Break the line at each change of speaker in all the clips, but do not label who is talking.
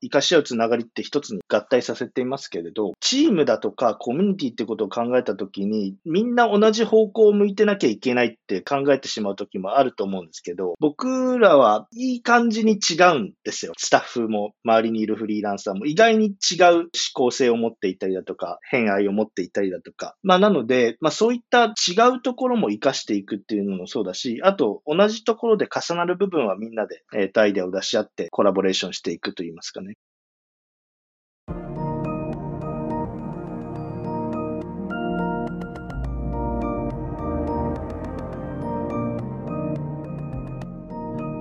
生かし合うつながりって一つに合体させていますけれど、チームだとかコミュニティってことを考えたときに、みんな同じ方向を向いてなきゃいけないって考えてしまうときもあると思うんですけど、僕らはいい感じに違うんですよ。スタッフも周りにいるフリーランサーも意外に違う思考性を持っていたりだとか、偏愛を持っていたりだとか。まあなので、まあそういった違うところも活かしていくっていうのもそうだし、あと同じところで重なる部分はみんなで、えー、とアイデアを出し合ってコラボレーションしていくといいますかね。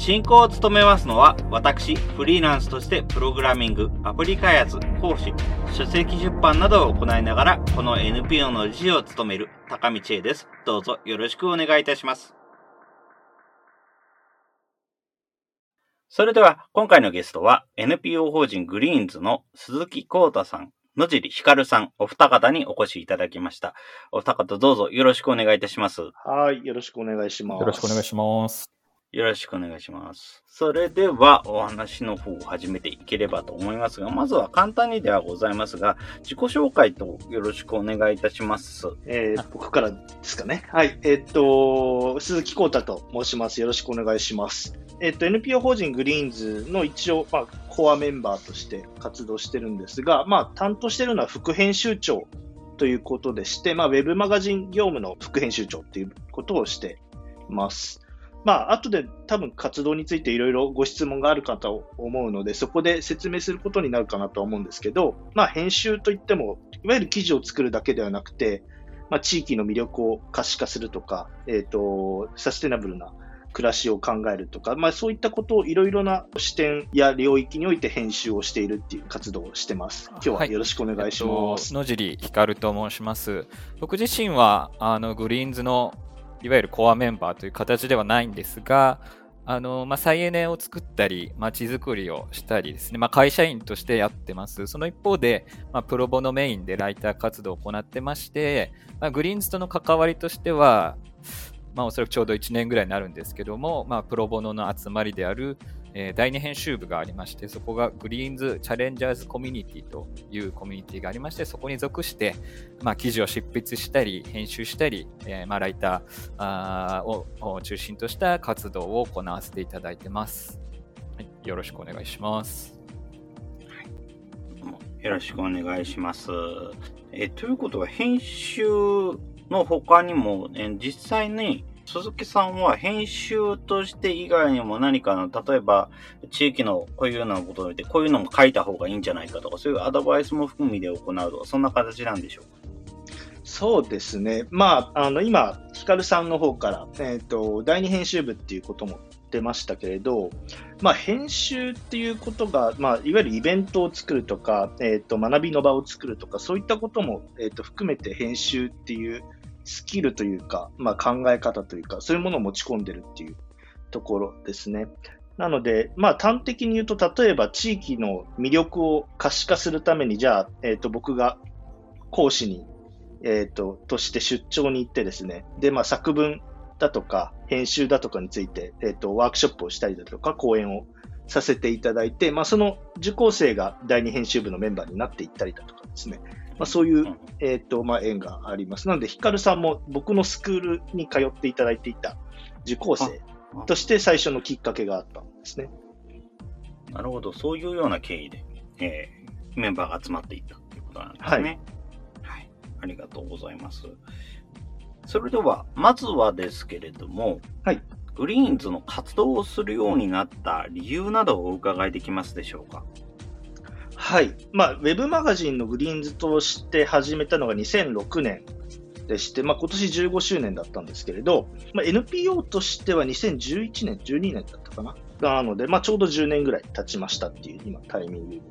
進行を務めますのは、私、フリーランスとしてプログラミング、アプリ開発、講師、書籍出版などを行いながら、この NPO の理事を務める高道恵です。どうぞよろしくお願いいたします。それでは、今回のゲストは、NPO 法人グリーンズの鈴木幸太さん、野尻ひかるさん、お二方にお越しいただきました。お二方どうぞよろしくお願いいたします。
はい、よろしくお願いします。
よろしくお願いします。
よろしくお願いします。それではお話の方を始めていければと思いますが、まずは簡単にではございますが、自己紹介とよろしくお願いいたします。
えー、僕からですかね。はい。えー、っと、鈴木幸太と申します。よろしくお願いします。えー、っと、NPO 法人グリーンズの一応、まあ、コアメンバーとして活動してるんですが、まあ、担当してるのは副編集長ということでして、まあ、ウェブマガジン業務の副編集長っていうことをしてます。まあ、後で多分活動についていろいろご質問があるかと思うので、そこで説明することになるかなと思うんですけど、まあ、編集といっても、いわゆる記事を作るだけではなくて、まあ、地域の魅力を可視化するとか、えっ、ー、と、サステナブルな暮らしを考えるとか、まあ、そういったことをいろいろな視点や領域において編集をしているっていう活動をしてます。今日はよろしくお願いします。
はい、野尻光と申します。僕自身はあのグリーンズのいわゆるコアメンバーという形ではないんですが、あの、まあ、再エネを作ったり、まちづくりをしたりですね、まあ、会社員としてやってます。その一方で、まあ、プロボノメインでライター活動を行ってまして、まあ、グリーンズとの関わりとしては、まあ、おそらくちょうど1年ぐらいになるんですけども、まあ、プロボノの集まりである、えー、第2編集部がありまして、そこがグリーンズチャレンジャーズコミュニティというコミュニティがありまして、そこに属して、まあ、記事を執筆したり、編集したり、えー、まあ、ライターを中心とした活動を行わせていただいてます。はい、よろしくお願いします。
よろしくお願いします。えということは、編集の他にも、え実際に鈴木さんは編集として以外にも何かの、例えば地域のこういうようなことを見て、こういうのも書いた方がいいんじゃないかとか、そういうアドバイスも含みで行うとか、そんな形なんでしょうか？
そうですね。まあ、あの、今、ヒカルさんの方から、えっ、ー、と、第二編集部っていうことも出ましたけれど、まあ、編集っていうことが、まあ、いわゆるイベントを作るとか、えっ、ー、と、学びの場を作るとか、そういったことも、えっ、ー、と、含めて編集っていうスキルというか、まあ、考え方というか、そういうものを持ち込んでるっていうところですね。なので、まあ、端的に言うと、例えば地域の魅力を可視化するために、じゃあ、えっ、ー、と、僕が講師に、えっ、ー、と、として出張に行ってですね、で、まあ、作文だとか、編集だとかについて、えっ、ー、と、ワークショップをしたりだとか、講演をさせていただいて、まあ、その受講生が第二編集部のメンバーになっていったりだとかですね、まあ、そういう、えっ、ー、と、まあ、縁があります。なので、ヒカルさんも僕のスクールに通っていただいていた受講生として最初のきっかけがあったんですね。
なるほど。そういうような経緯で、えー、メンバーが集まっていったということなんですね。はい。はい。ありがとうございます。それでは、まずはですけれども、
はい。
グリーンズの活動をするようになった理由などをお伺いできますでしょうか？
はい。まあ、ウェブマガジンのグリーンズとして始めたのが2006年でして、まあ、今年15周年だったんですけれど、まあ、NPO としては2011年、12年だったかな。なので、まあ、ちょうど10年ぐらい経ちましたっていう今タイミングに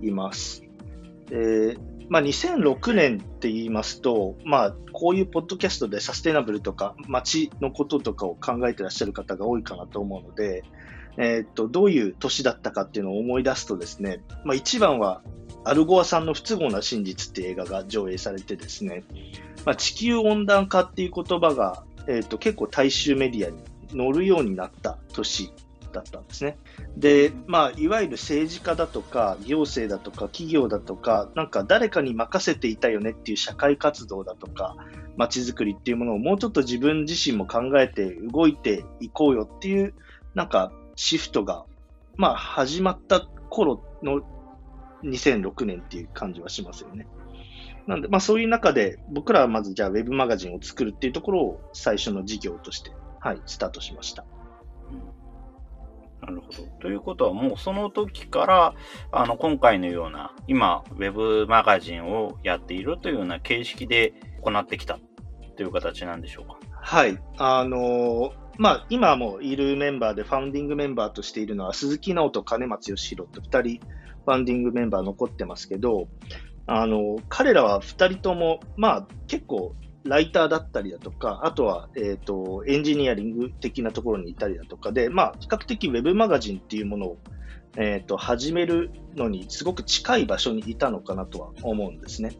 います。でまあ、2006年って言いますと、まあ、こういうポッドキャストでサステナブルとか街のこととかを考えてらっしゃる方が多いかなと思うので、えー、っとどういう年だったかっていうのを思い出すとですね、まあ、一番はアルゴアさんの不都合な真実っていう映画が上映されてですね、まあ、地球温暖化っていう言葉が、えー、っと結構大衆メディアに乗るようになった年だったんですね。で、まあ、いわゆる政治家だとか、行政だとか、企業だとか、なんか誰かに任せていたよねっていう社会活動だとか、街づくりっていうものをもうちょっと自分自身も考えて動いていこうよっていう、なんかシフトが、まあ、始まった頃の2006年っていう感じはしますよね。なんで、まあそういう中で、僕らはまずじゃあウェブマガジンを作るっていうところを最初の事業として、はい、スタートしました。
なるほど。ということはもうその時から、あの、今回のような、今、ウェブマガジンをやっているというような形式で行ってきたという形なんでしょうか？
はい。あのまあ、今もいるメンバーでファウンディングメンバーとしているのは鈴木直人、金松義弘と2人ファウンディングメンバー残ってますけど、あの彼らは2人とも、まあ、結構ライターだったりだとか、あとは、えっ、ー、と、エンジニアリング的なところにいたりだとかで、まあ、比較的ウェブマガジンっていうものを、えっ、ー、と、始めるのにすごく近い場所にいたのかなとは思うんですね。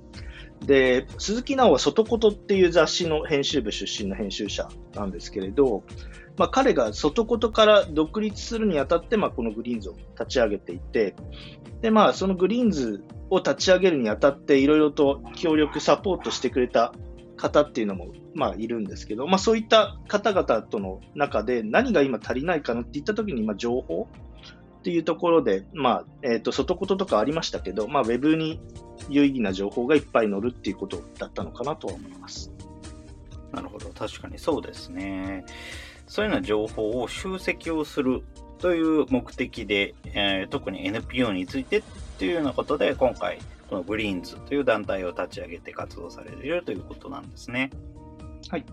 で、鈴木直は外ことっていう雑誌の編集部出身の編集者なんですけれど、まあ、彼が外ことから独立するにあたって、まあ、このグリーンズを立ち上げていて、で、まあ、そのグリーンズを立ち上げるにあたって、いろいろと協力、サポートしてくれた方っていうのも、まあ、いるんですけど、まあ、そういった方々との中で何が今足りないかなっていったときに、まあ、情報っていうところで、まあ、えっ、ー、と、外こととかありましたけど、まあ、ウェブに有意義な情報がいっぱい載るっていうことだったのかなとは思います。
なるほど。確かにそうですね。そういうような情報を集積をするという目的で、えー、特に NPO についてっていうようなことで、今回、このグリーンズという団体を立ち上げて活動されているということなんですね。
はい。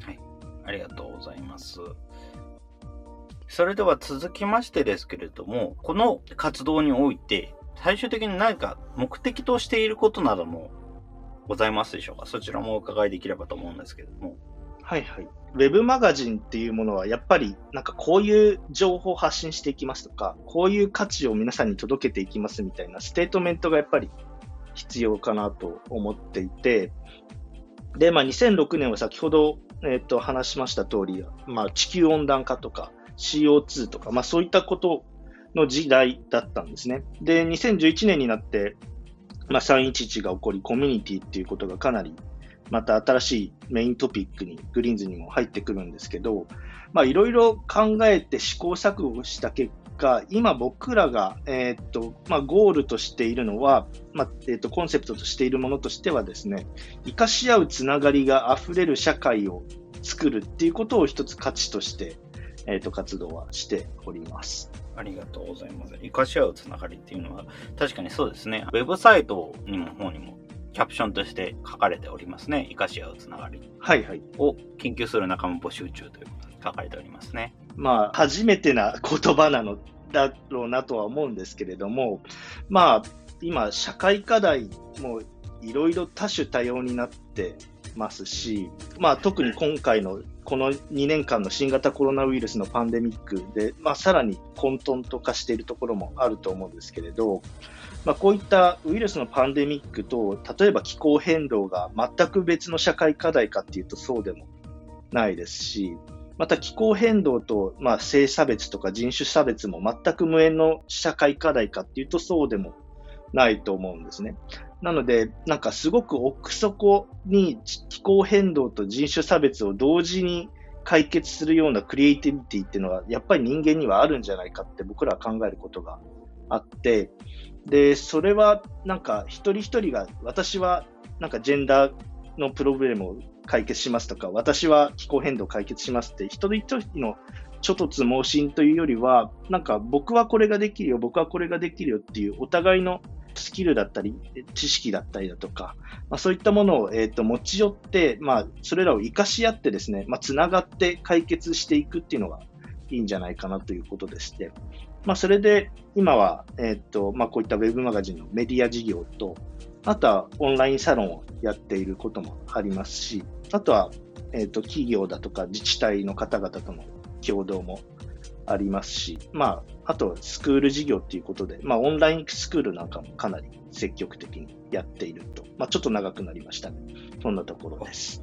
はい。ありがとうございます。それでは続きましてですけれども、この活動において、最終的に何か目的としていることなどもございますでしょうか？そちらもお伺いできればと思うんですけれども。
はいはい。ウェブマガジンっていうものは、やっぱりなんかこういう情報を発信していきますとか、こういう価値を皆さんに届けていきますみたいなステートメントがやっぱり必要かなと思っていて、で、まあ、2006年は先ほど、えっ、と話しました通り、まあ、地球温暖化とか CO2 とか、まあ、そういったことの時代だったんですね。で、2011年になって、まあ、311が起こり、コミュニティっていうことがかなりまた新しいメイントピックに、グリーンズにも入ってくるんですけど、まあいろいろ考えて試行錯誤した結果、今僕らが、えー、っと、まあゴールとしているのは、まあ、えー、っと、コンセプトとしているものとしてはですね、生かし合うつながりが溢れる社会を作るっていうことを一つ価値として、えー、っと、活動はしております。
ありがとうございます。生かし合うつながりっていうのは、確かにそうですね。ウェブサイトにも方にもキャプションとして書かれておりますね。生かし合うつながり。
はいはい。
を研究する仲間募集中ということに書かれておりますね。
まあ、初めてな言葉なのだろうなとは思うんですけれども、まあ、今、社会課題もいろいろ多種多様になってますし、まあ、特に今回のこの2年間の新型コロナウイルスのパンデミックで、まあ、さらに混沌と化しているところもあると思うんですけれど、まあ、こういったウイルスのパンデミックと、例えば気候変動が全く別の社会課題かっていうとそうでもないですし、また気候変動と、まあ、性差別とか人種差別も全く無縁の社会課題かっていうとそうでもないと思うんですね。なので、なんかすごく奥底に気候変動と人種差別を同時に解決するようなクリエイティビティっていうのは、やっぱり人間にはあるんじゃないかって僕らは考えることがあって、で、それはなんか一人一人が、私はなんかジェンダーのプロブレムを解決しますとか、私は気候変動を解決しますって、一人一人の諸突猛進というよりは、なんか僕はこれができるよ、僕はこれができるよっていうお互いのスキルだったり、知識だったりだとか、まあ、そういったものを、えーと、持ち寄って、まあ、それらを活かし合ってですね、まあ、つながって解決していくっていうのがいいんじゃないかなということでして、まあ、それで今は、えーとまあ、こういったウェブマガジンのメディア事業と、あとはオンラインサロンをやっていることもありますし、あとは、えっ、と、企業だとか自治体の方々との共同もありますし、まあ、あとスクール事業っていうことで、まあ、オンラインスクールなんかもかなり積極的にやっていると。まあ、ちょっと長くなりましたね。そんなところです。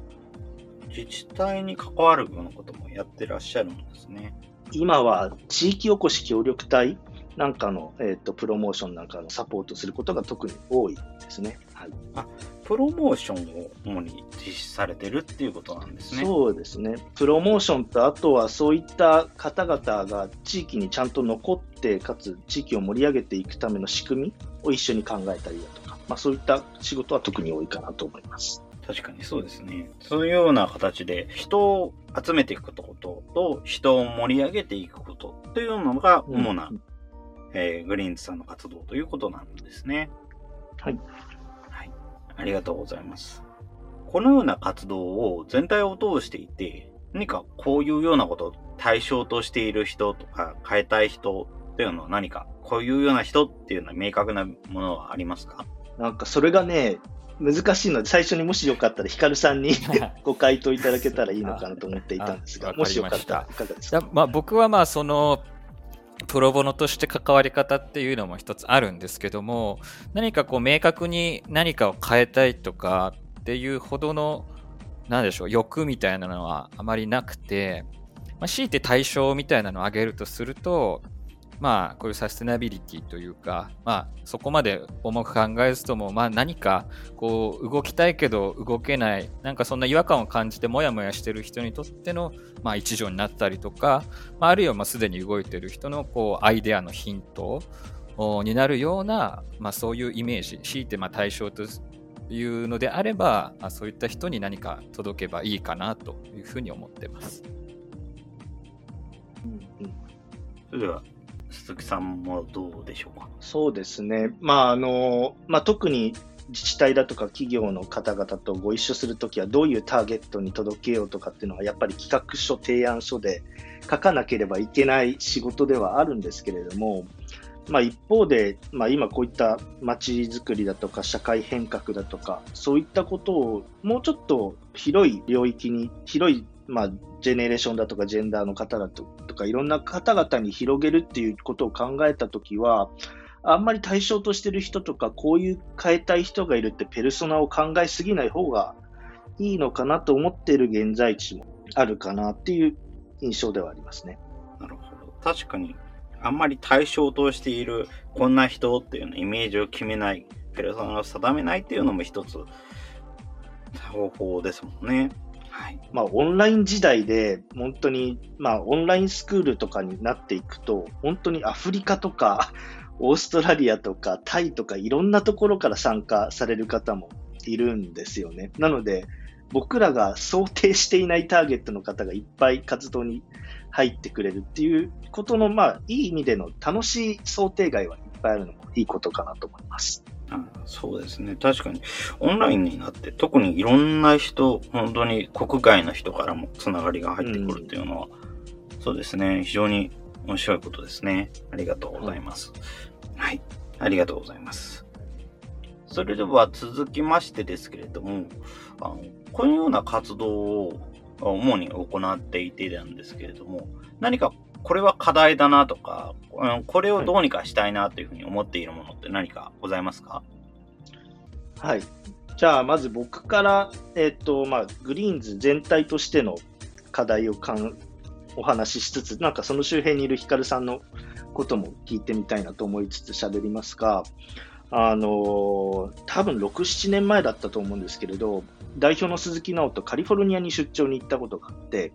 自治体に関わるようなこともやってらっしゃるんですね。
今は地域おこし協力隊なんかの、えーと、プロモーションなんかのサポートすることが特に多いですね。はい、
あプロモーションを主に実施されてるっていうことなんですね。
そうですね。プロモーションと、あとはそういった方々が地域にちゃんと残って、かつ地域を盛り上げていくための仕組みを一緒に考えたりだとか、まあ、そういった仕事は特に多いかなと思います。
確かにそうですね。そういうような形で人を集めていくことと、人を盛り上げていくことというのが主な、うん、えー、グリーンズさんの活動ということなんですね。
はい。
はい。ありがとうございます。このような活動を全体を通していて、何かこういうようなことを対象としている人とか変えたい人っていうのは何かこういうような人っていうのは明確なものはありますか？
なんかそれがね、難しいので、最初にもしよかったら、ヒカルさんに ご回答いただけたらいいのかなと思っていたんですが、もしよかったらいかがですか？
まあ、僕はまあそのプロボノとして関わり方っていうのも一つあるんですけども、何かこう明確に何かを変えたいとかっていうほどの、なんでしょう、欲みたいなのはあまりなくて、まあ、強いて対象みたいなのを挙げるとすると、まあ、こういうサステナビリティというか、まあ、そこまで重く考えずとも、まあ、何かこう動きたいけど動けない、なんかそんな違和感を感じてもやもやしている人にとっての、まあ、一助になったりとか、まあ、あるいはまあすでに動いている人のこうアイデアのヒントになるような、まあ、そういうイメージ、強いてまあ対象というのであれば、まあ、そういった人に何か届けばいいかなというふうに思っています。
それでは鈴木さんもどうでしょうか？
そうですね。まあ、あの、まあ、特に自治体だとか企業の方々とご一緒するときはどういうターゲットに届けようとかっていうのはやっぱり企画書、提案書で書かなければいけない仕事ではあるんですけれども、まあ、一方で、まあ、今こういった街づくりだとか社会変革だとかそういったことをもうちょっと広い領域に広いまあ、ジェネレーションだとかジェンダーの方だとかいろんな方々に広げるっていうことを考えたときは、あんまり対象としてる人とか、こういう変えたい人がいるってペルソナを考えすぎない方がいいのかなと思っている現在地もあるかなっていう印象ではありますね。
なるほど。確かに、あんまり対象としているこんな人っていうのイメージを決めない、ペルソナを定めないっていうのも一つ方法ですもんね。
はい。まあ、オンライン時代で、本当に、まあ、オンラインスクールとかになっていくと、本当にアフリカとか、オーストラリアとか、タイとか、いろんなところから参加される方もいるんですよね。なので、僕らが想定していないターゲットの方がいっぱい活動に入ってくれるっていうことの、まあ、いい意味での楽しい想定外はいっぱいあるのもいいことかなと思います。
そうですね。確かに、オンラインになって、特にいろんな人、本当に国外の人からもつながりが入ってくるっていうのは、うん、そうですね。非常に面白いことですね。ありがとうございます。はい。ありがとうございます。それでは続きましてですけれども、あのこのような活動を主に行っていてなんですけれども、何かこれは課題だなとか、これをどうにかしたいなというふうに思っているものって何かございますか？
はい。じゃあ、まず僕から、えっ、ー、と、まあ、グリーンズ全体としての課題をかんお話ししつつ、なんかその周辺にいるヒカルさんのことも聞いてみたいなと思いつつ喋りますが、あの多分6、7年前だったと思うんですけれど、代表の鈴木直人、カリフォルニアに出張に行ったことがあって、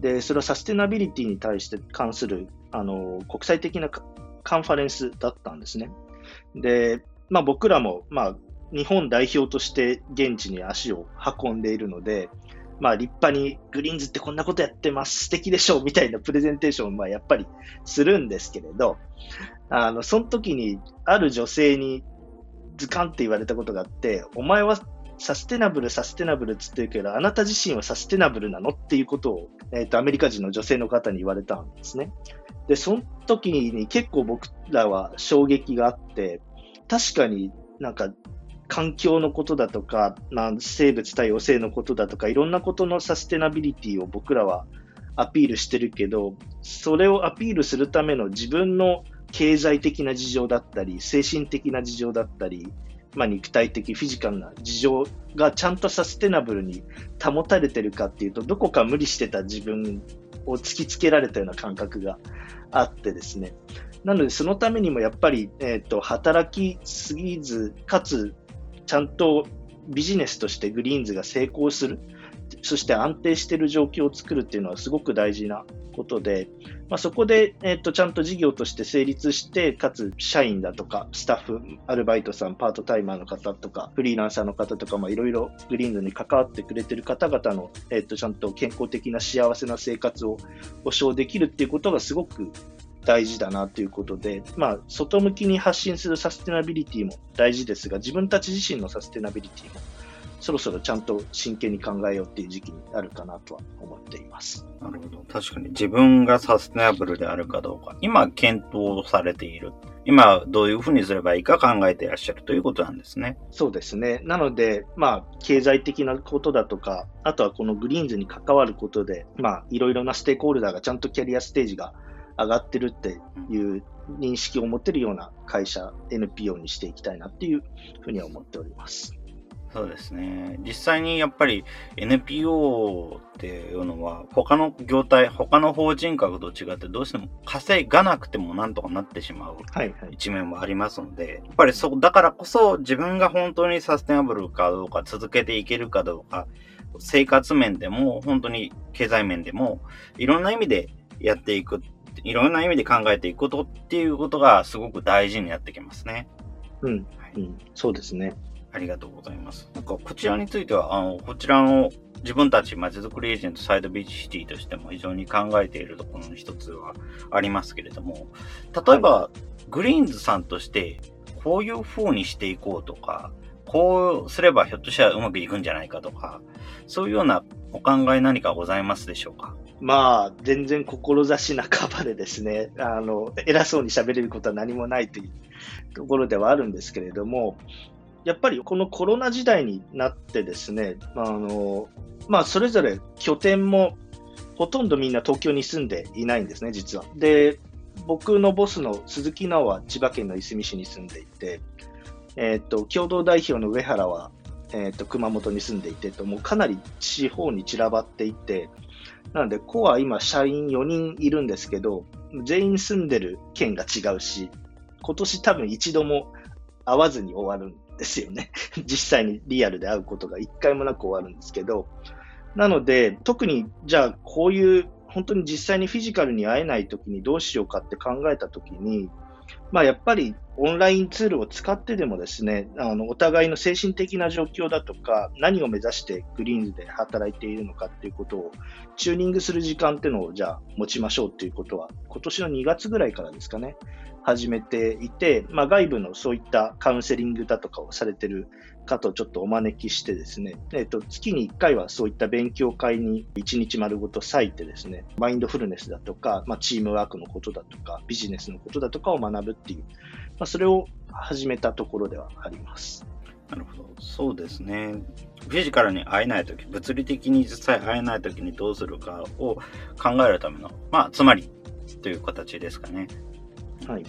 で、それはサステナビリティに対して関する、あの、国際的なカンファレンスだったんですね。で、まあ僕らも、まあ日本代表として現地に足を運んでいるので、まあ立派にグリーンズってこんなことやってます、素敵でしょうみたいなプレゼンテーションをまあやっぱりするんですけれど、あの、その時にある女性にズカンって言われたことがあって、お前はサステナブル、サステナブルっつってるけど、あなた自身はサステナブルなのっていうことを、えっ、ー、と、アメリカ人の女性の方に言われたんですね。で、その時に結構僕らは衝撃があって、確かになんか環境のことだとか、まあ、生物多様性のことだとか、いろんなことのサステナビリティを僕らはアピールしてるけど、それをアピールするための自分の経済的な事情だったり、精神的な事情だったり、まあ、肉体的、フィジカルな事情がちゃんとサステナブルに保たれてるかっていうと、どこか無理してた自分を突きつけられたような感覚があってですね。なので、そのためにもやっぱり、えっ、ー、と、働きすぎず、かつ、ちゃんとビジネスとしてグリーンズが成功する。そして安定している状況を作るっていうのはすごく大事なことで、まあ、そこで、えっと、ちゃんと事業として成立して、かつ社員だとか、スタッフ、アルバイトさん、パートタイマーの方とか、フリーランサーの方とか、いろいろグリーンズに関わってくれてる方々の、えっと、ちゃんと健康的な幸せな生活を保障できるっていうことがすごく大事だなということで、まあ、外向きに発信するサステナビリティも大事ですが、自分たち自身のサステナビリティもそろそろちゃんと真剣に考えようっていう時期になるかなとは思っています。
なるほど。確かに自分がサステナブルであるかどうか、今検討されている。今どういうふうにすればいいか考えていらっしゃるということなんですね。
そうですね。なので、まあ、経済的なことだとか、あとはこのグリーンズに関わることで、まあ、いろいろなステークホルダーがちゃんとキャリアステージが上がってるっていう認識を持てるような会社、NPO にしていきたいなっていうふうには思っております。
そうですね。実際にやっぱり NPO っていうのは他の業態、他の法人格と違ってどうしても稼がなくてもなんとかなってしまう一面もありますので、はいはい、やっぱりそう、だからこそ自分が本当にサステナブルかどうか続けていけるかどうか、生活面でも本当に経済面でもいろんな意味でやっていく、いろんな意味で考えていくことっていうことがすごく大事になってきますね。
うん、はい、うん、そうですね。
ありがとうございます。なんかこちらについては、あの、こちらの自分たちまちづくりエージェントサイドビーチシティとしても非常に考えているところの一つはありますけれども、例えば、はい、グリーンズさんとしてこういう風にしていこうとか、こうすればひょっとしたらうまくいくんじゃないかとか、そういうようなお考え何かございますでしょうか？
まあ、全然志半ばでですね、あの、偉そうに喋れることは何もないというところではあるんですけれども、やっぱりこのコロナ時代になってですね、あの、まあ、それぞれ拠点もほとんどみんな東京に住んでいないんですね、実は。で、僕のボスの鈴木直は千葉県のいすみ市に住んでいて、え、ー、と、共同代表の上原は、えっ、ー、と、熊本に住んでいてと、もうかなり地方に散らばっていて、なので、コア今社員4人いるんですけど、全員住んでる県が違うし、今年多分一度も会わずに終わるんですよね。実際にリアルで会うことが一回もなく終わるんですけど、なので、特にじゃあこういう本当に実際にフィジカルに会えないときにどうしようかって考えたときに、まあ、やっぱりオンラインツールを使ってでもですね、あのお互いの精神的な状況だとか、何を目指してグリーンズで働いているのかっていうことをチューニングする時間っていうのをじゃあ持ちましょうっていうことは、今年の2月ぐらいからですかね、始めていて、まあ、外部のそういったカウンセリングだとかをされてる方をちょっとお招きしてですね、えっ、と、月に1回はそういった勉強会に1日丸ごと割いてですね、マインドフルネスだとか、まあ、チームワークのことだとか、ビジネスのことだとかを学ぶっていう、まあ、それを始めたところではあります。
なるほど。そうですね。フィジカルに会えないとき、物理的に実際会えないときにどうするかを考えるための、まあ、つまりという形ですかね。
はい。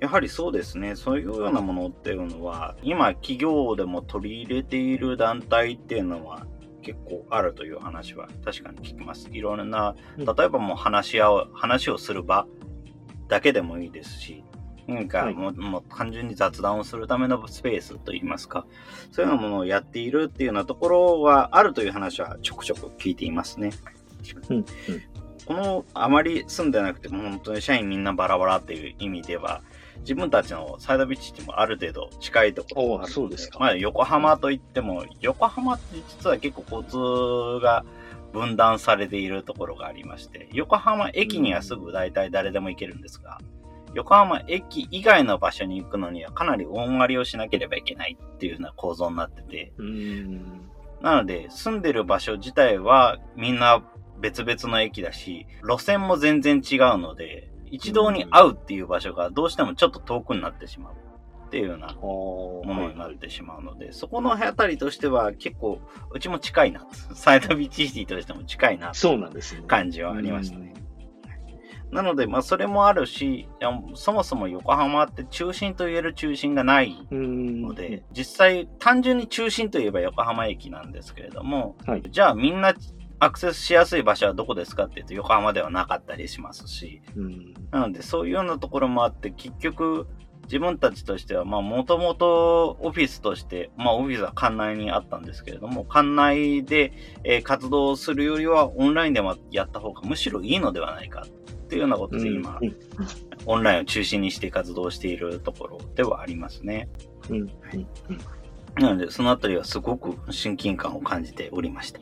やはりそうですね。そういうようなものっていうのは、今企業でも取り入れている団体っていうのは結構あるという話は確かに聞きます。いろんな、例えばもう話し合う、話をする場だけでもいいですし、なんかもう,、もう単純に雑談をするためのスペースといいますか、そういうようなものをやっているっていうようなところはあるという話はちょくちょく聞いていますね。うんうん、このあまり住んでなくても本当に社員みんなバラバラっていう意味では、自分たちのサイドビーチってもある程度近いところがあるので、でまあ横浜といっても、横浜って実は結構交通が分断されているところがありまして、横浜駅にはすぐ大体誰でも行けるんですが、横浜駅以外の場所に行くのにはかなり大回りをしなければいけないっていうような構造になってて、なので住んでる場所自体はみんな別々の駅だし、路線も全然違うので、一堂に会うっていう場所がどうしてもちょっと遠くになってしまう。っていうようなものになってしまうので、そこのあたりとしては結構、うちも近いな。サイドビーチシティとしても近いな。
そうなんですね。
感じはありましたね。なので、まあ、それもあるし、そもそも横浜って中心と言える中心がないので、実際、単純に中心といえば横浜駅なんですけれども、はい、じゃあみんなアクセスしやすい場所はどこですかって言うと横浜ではなかったりしますし、なのでそういうようなところもあって、結局、自分たちとしては、まあ、もともとオフィスとして、まあ、オフィスは館内にあったんですけれども、館内で、えー、活動するよりは、オンラインでもやった方がむしろいいのではないかっていうようなことで今、うん、オンラインを中心にして活動しているところではありますね。うん、はい、なので、そのあたりはすごく親近感を感じておりました。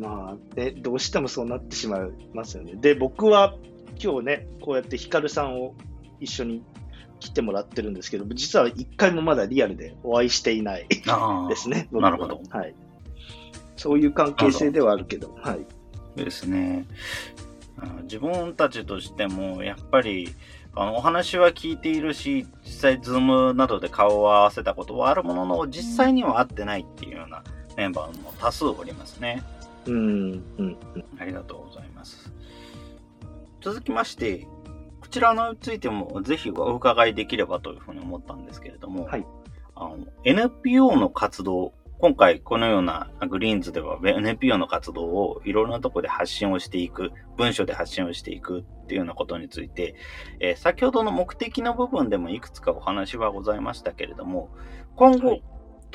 はい。
まあ、ね、どうしてもそうなってしまいますよね。で、僕は今日ね、こうやってヒカルさんを一緒に来てもらってるんですけど、実は一回もまだリアルでお会いしていない ですね。
なるほど。
はい。そういう関係性ではあるけど、はい。
ですね。自分たちとしても、やっぱり、あの、お話は聞いているし、実際、ズームなどで顔を合わせたことはあるものの、実際には会ってないっていうようなメンバーも多数おりますね。
うん、うん。
ありがとうございます。続きまして、こちらのについてもぜひお伺いできればというふうに思ったんですけれども、はい、あの NPO の活動今回このようなグリーンズでは NPO の活動をいろいろなところで発信をしていく、文書で発信をしていくっていうようなことについて、えー、先ほどの目的の部分でもいくつかお話はございましたけれども、今後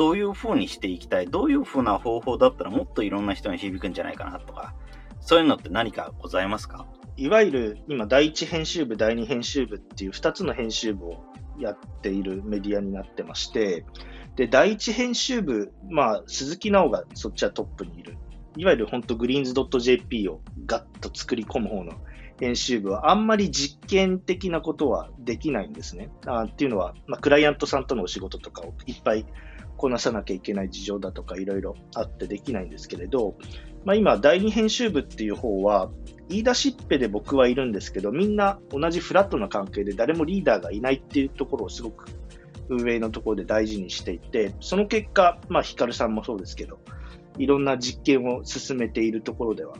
どういうふうにしていきたい、どういうふうな方法だったらもっといろんな人に響くんじゃないかなとか、そういうのって何かございますか？
いわゆる今第一編集部、第二編集部っていう2つの編集部をやっているメディアになってまして、で、第一編集部、まあ、鈴木直がそっちはトップにいる。いわゆる本当グリーンズ .jp をガッと作り込む方の編集部はあんまり実験的なことはできないんですね。あっていうのは、まあ、クライアントさんとのお仕事とかをいっぱいこなさなきゃいけない事情だとかいろいろあってできないんですけれど、まあ、今、第二編集部っていう方は、言い出しっぺで僕はいるんですけど、みんな同じフラットな関係で誰もリーダーがいないっていうところをすごく運営のところで大事にしていて、その結果、まあ、ヒカルさんもそうですけど、いろんな実験を進めているところでは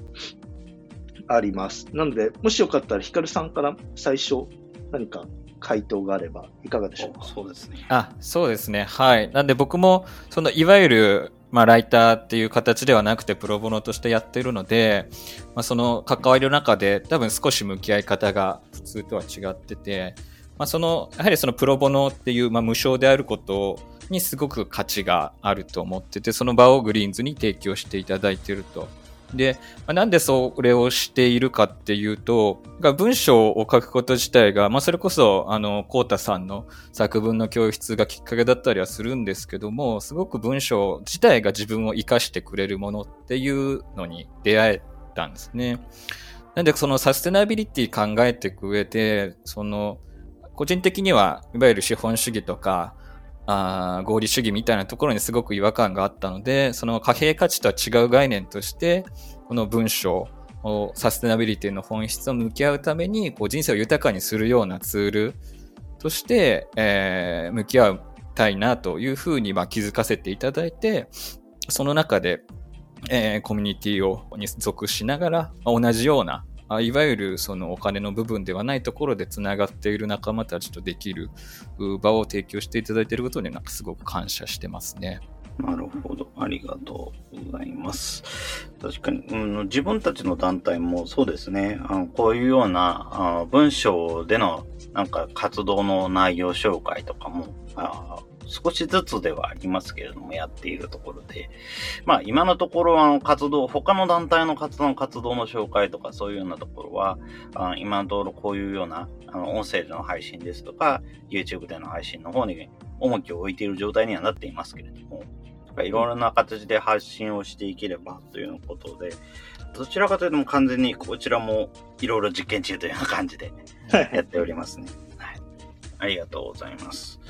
あります。なので、もしよかったらヒカルさんから最初何か回答があればいかがでしょうか？
そうですね。
あ、そうですね。はい。なんで僕も、そのいわゆるまあ、ライターっていう形ではなくてプロボノとしてやってるので、まあ、その関わりの中で多分少し向き合い方が普通とは違ってて、まあ、その、やはりそのプロボノっていう、まあ、無償であることにすごく価値があると思ってて、その場をグリーンズに提供していただいていると。で、まあ、なんでそれをしているかっていうと、文章を書くこと自体が、まあ、それこそ、あの、コータさんの作文の教室がきっかけだったりはするんですけども、すごく文章自体が自分を活かしてくれるものっていうのに出会えたんですね。なんで、そのサステナビリティ考えていく上で、その、個人的には、いわゆる資本主義とか、あ合理主義みたいなところにすごく違和感があったので、その貨幣価値とは違う概念として、この文章をサステナビリティの本質を向き合うために、こう人生を豊かにするようなツールとして、えー、向き合いたいなというふうにまあ気づかせていただいて、その中で、えー、コミュニティをに属しながら、同じようなあいわゆるそのお金の部分ではないところでつながっている仲間たちとできる場を提供していただいていることになんかすごく感謝してますね。
なるほど。ありがとうございます。確かに、うん、自分たちの団体もそうですね。あのこういうようなあ文章でのなんか活動の内容紹介とかもあ少しずつではありますけれども、やっているところで、まあ今のところあの活動、他の団体の活動の活動の紹介とかそういうようなところは、あ今のところこういうようなあの音声での配信ですとか、YouTube での配信の方に重きを置いている状態にはなっていますけれども、いろいろな形で発信をしていければということで、どちらかというとも完全にこちらもいろいろ実験中というような感じでやっておりますね。はい。ありがとうございます。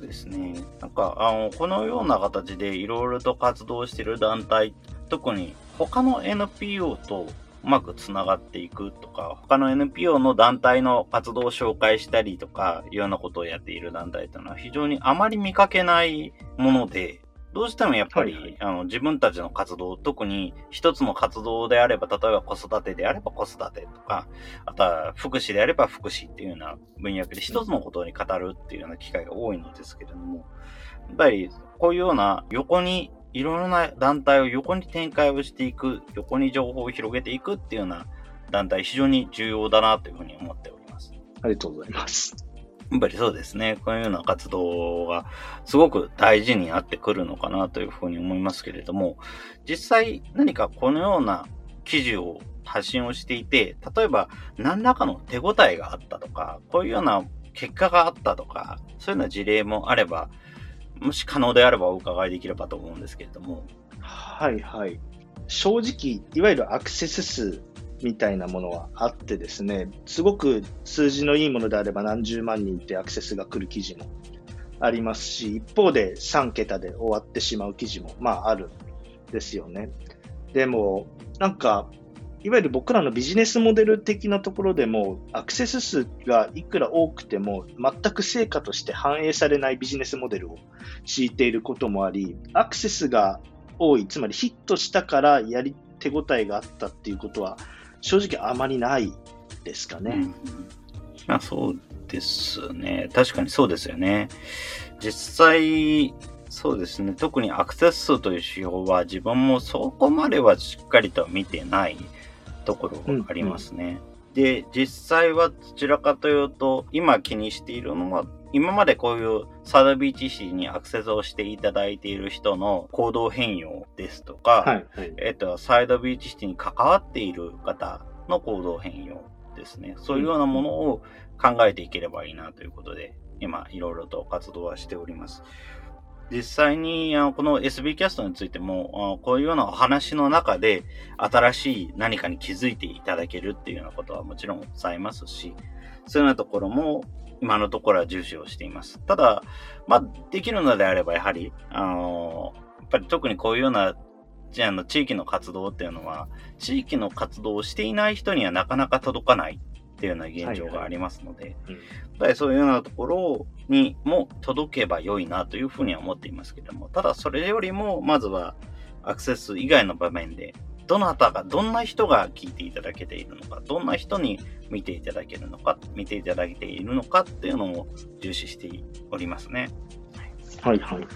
ですね。なんか、あの、このような形でいろいろと活動してる団体、特に他の NPO とうまくつながっていくとか、他の NPO の団体の活動を紹介したりとか、いろんなことをやっている団体というのは非常にあまり見かけないもので、どうしてもやっぱり、はいはい、あの自分たちの活動、特に一つの活動であれば、例えば子育てであれば子育てとか、あとは福祉であれば福祉っていうような分野で一つのことに語るっていうような機会が多いのですけれども、やっぱりこういうような横にいろいろな団体を横に展開をしていく、横に情報を広げていくっていうような団体、非常に重要だなというふうに思っております。
ありがとうございます。
やっぱりそうですね。こういうような活動がすごく大事になってくるのかなというふうに思いますけれども、実際何かこのような記事を発信をしていて、例えば何らかの手応えがあったとか、こういうような結果があったとか、そういうような事例もあれば、もし可能であればお伺いできればと思うんですけれども。
はいはい。正直、いわゆるアクセス数みたいなものはあってですね、すごく数字のいいものであれば何十万人ってアクセスが来る記事もありますし、一方で3桁で終わってしまう記事もまああるんですよね。でも、なんか、いわゆる僕らのビジネスモデル的なところでも、アクセス数がいくら多くても、全く成果として反映されないビジネスモデルを敷いていることもあり、アクセスが多い、つまりヒットしたからやり手応えがあったっていうことは、正直あまりないですかね。うん、
まあそうですね。確かにそうですよね。実際、そうですね。特にアクセス数という指標は自分もそこまではしっかりと見てないところがありますね。うんうんで、実際はどちらかというと、今気にしているのは、今までこういうサードビーチ市にアクセスをしていただいている人の行動変容ですとか、はいはい、えっと、サイドビーチシティに関わっている方の行動変容ですね。そういうようなものを考えていければいいなということで、今、いろいろと活動はしております。実際に、あのこの SB キャストについても、こういうようなお話の中で、新しい何かに気づいていただけるっていうようなことはもちろんございますし、そういうようなところも、今のところは重視をしています。ただ、まあ、できるのであれば、やはり、あのやっぱり特にこういうような、じゃあの地域の活動っていうのは、地域の活動をしていない人にはなかなか届かないっていうような現状がありますので、やっぱりそういうようなところにも届けば良いなというふうには思っていますけども、ただそれよりも、まずはアクセス以外の場面で、どなたが、どんな人が聞いていただけているのか、どんな人に見ていただけるのか、見ていただいているのかっていうのを重視しておりますね。
はいはい。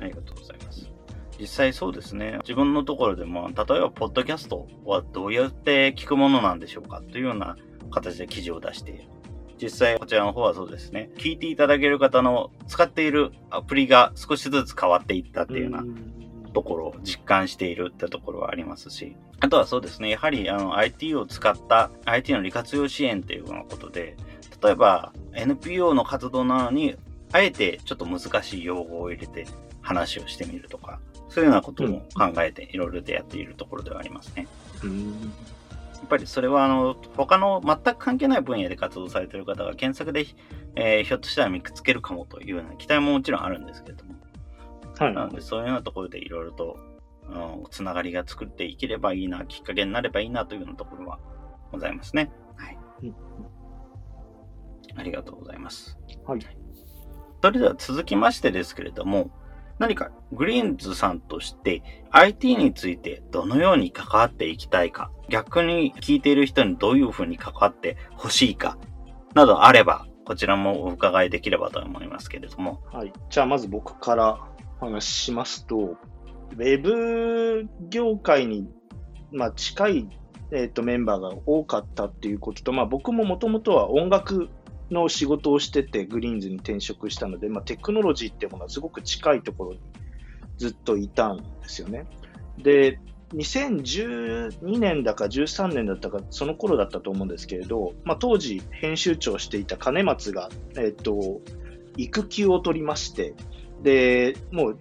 ありがとうございます。実際そうですね。自分のところでも、例えば、ポッドキャストはどうやって聞くものなんでしょうかというような形で記事を出して実際こちらの方はそうですね。聞いていただける方の使っているアプリが少しずつ変わっていったっていうようなところを実感しているってところはありますし、あとはそうですね、やはりあの IT を使った IT の利活用支援っていうようなことで、例えば NPO の活動なのに、あえてちょっと難しい用語を入れて話をしてみるとか、そういうようなことも考えていろいろとやっているところではありますね。うん。やっぱりそれはあの他の全く関係ない分野で活動されている方が検索で、えー、ひょっとしたら見つけるかもというような期待ももちろんあるんですけれども、はい、なので、そういうようなところでいろいろと、うん、つながりが作っていければいいな、きっかけになればいいなというようなところはございますね。はい。うん、ありがとうございます。はい。それでは続きましてですけれども、何かグリーンズさんとして IT についてどのように関わっていきたいか、逆に聞いている人にどういうふうに関わってほしいか、などあれば、こちらもお伺いできればと思いますけれども。
はい。じゃあまず僕から話しますと、ウェブ業界に、まあ、近い、えーと、メンバーが多かったっていうことと、まあ、僕ももともとは音楽の仕事をしてて、グリーンズに転職したので、まあ、テクノロジーっていうものはすごく近いところにずっといたんですよね。で、2012年だか13年だったか、その頃だったと思うんですけれど、まあ、当時編集長していた金松が、えっ、ー、と、育休を取りまして、で、もう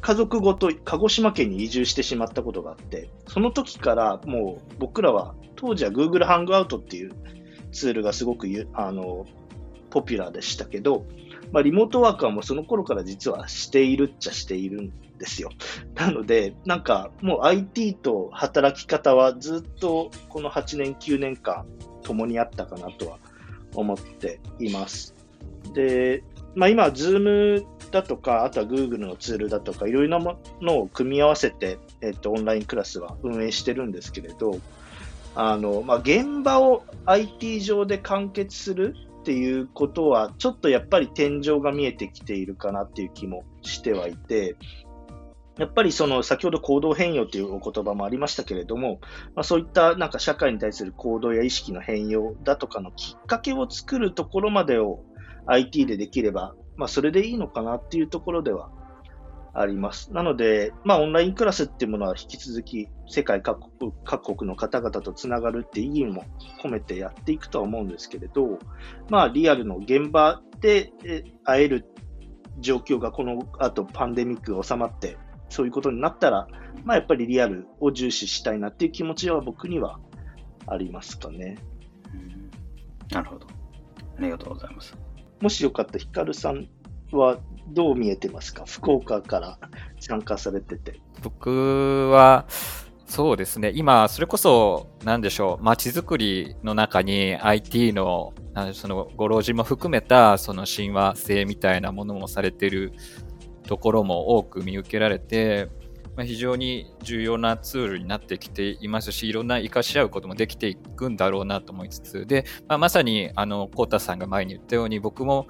家族ごと鹿児島県に移住してしまったことがあって、その時からもう僕らは、当時は Google ハングアウトっていうツールがすごくあのポピュラーでしたけど、まあ、リモートワークはもうその頃から実はしているっちゃしているんですよ。なので、なんかもう IT と働き方はずっとこの8年、9年間共にあったかなとは思っています。で、まあ、今、Zoom だとか、あとは Google のツールだとか、いろいろなものを組み合わせて、えっと、オンラインクラスは運営してるんですけれど、あの、まあ、現場を IT 上で完結するっていうことは、ちょっとやっぱり天井が見えてきているかなっていう気もしてはいて、やっぱりその先ほど行動変容というお言葉もありましたけれども、まあ、そういったなんか社会に対する行動や意識の変容だとかのきっかけを作るところまでを IT でできれば、まあ、それでいいのかなっていうところではあります。なので、まあ、オンラインクラスっていうものは引き続き世界各国各国の方々とつながるって意義も込めてやっていくとは思うんですけれど、まあ、リアルの現場で会える状況がこの後パンデミックが収まってそういうことになったら、まあ、やっぱりリアルを重視したいなっていう気持ちは僕にはありますかね。
なるほど。ありがとうございます。
もしよかったら、ヒカルさんはどう見えてますか？福岡から参加されてて。
僕は、そうですね。今、それこそ、なんでしょう、街づくりの中に IT の、その、ご老人も含めた、その親和性みたいなものもされてるところも多く見受けられて、まあ、非常に重要なツールになってきていますし、いろんな活かし合うこともできていくんだろうなと思いつつ、で、まあ、まさに、あの、コータさんが前に言ったように、僕も、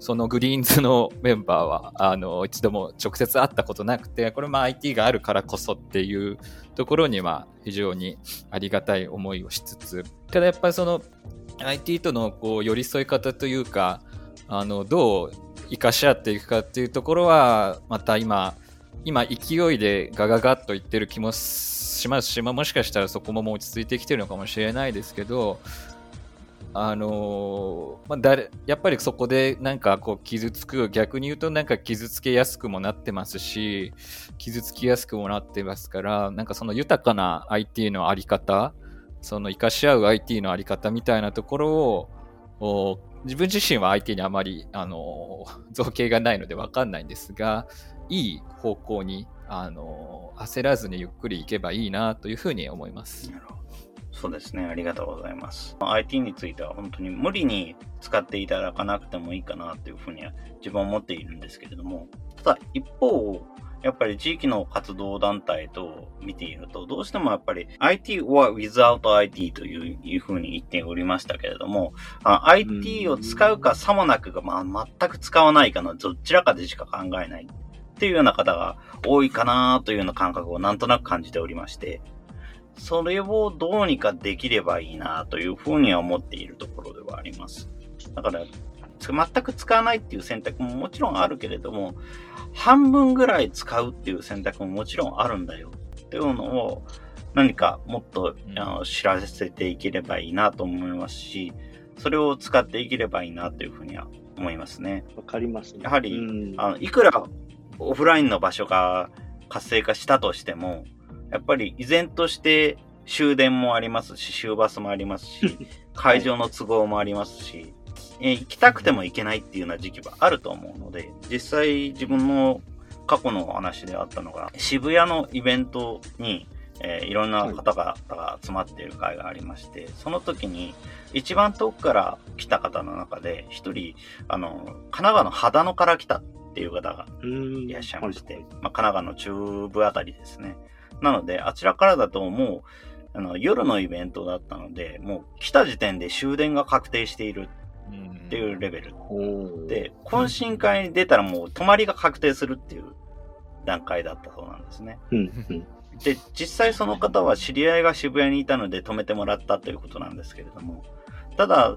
そのグリーンズのメンバーは、あの、一度も直接会ったことなくて、これも IT があるからこそっていうところには、非常にありがたい思いをしつつ、ただやっぱりその、IT とのこう寄り添い方というか、あの、どう生かし合っていくかっていうところは、また今、今勢いでガガガッと言ってる気もしますし、まあ、もしかしたらそこももう落ち着いてきてるのかもしれないですけど、あのー、まあ、誰やっぱりそこでなんかこう傷つく逆に言うとなんか傷つけやすくもなってますし傷つきやすくもなってますからなんかその豊かな IT のあり方その生かし合う IT のあり方みたいなところを自分自身は IT にあまり、あの造形がないのでわかんないんですがいい方向にあの焦らずにゆっくりいけばいいなというふうに思います。
そうですね。ありがとうございます。IT については本当に無理に使っていただかなくてもいいかなというふうには自分は思っているんですけれども、ただ一方、やっぱり地域の活動団体と見ていると、どうしてもやっぱり IT or without IT といういうふうに言っておりましたけれども、IT を使うかさもなくが、まあ、全く使わないかのどちらかでしか考えないっていうような方が多いかなというような感覚をなんとなく感じておりまして、それをどうにかできればいいなというふうには思っているところではあります。だから、全く使わないっていう選択ももちろんあるけれども、半分ぐらい使うっていう選択ももちろんあるんだよっていうのを何かもっとあの知らせていければいいなと思いますし、それを使っていければいいなというふうには思いますね。
わかります、ね、
やはり、あのいくらオフラインの場所が活性化したとしても、やっぱり依然として終電もありますし、終バスもありますし、会場の都合もありますし、え行きたくても行けないっていうような時期はあると思うので、実際自分の過去のお話であったのが、渋谷のイベントに、えー、いろんな方々が集まっている会がありまして、その時に一番遠くから来た方の中で、一人、あの、神奈川の秦野から来たっていう方がいらっしゃいまして、まあ、神奈川の中部あたりですね。なので、あちらからだともう、あの、夜のイベントだったので、もう来た時点で終電が確定しているっていうレベル。で、懇親会に出たらもう泊まりが確定するっていう段階だったそうなんですね。で、実際その方は知り合いが渋谷にいたので泊めてもらったということなんですけれども、ただ、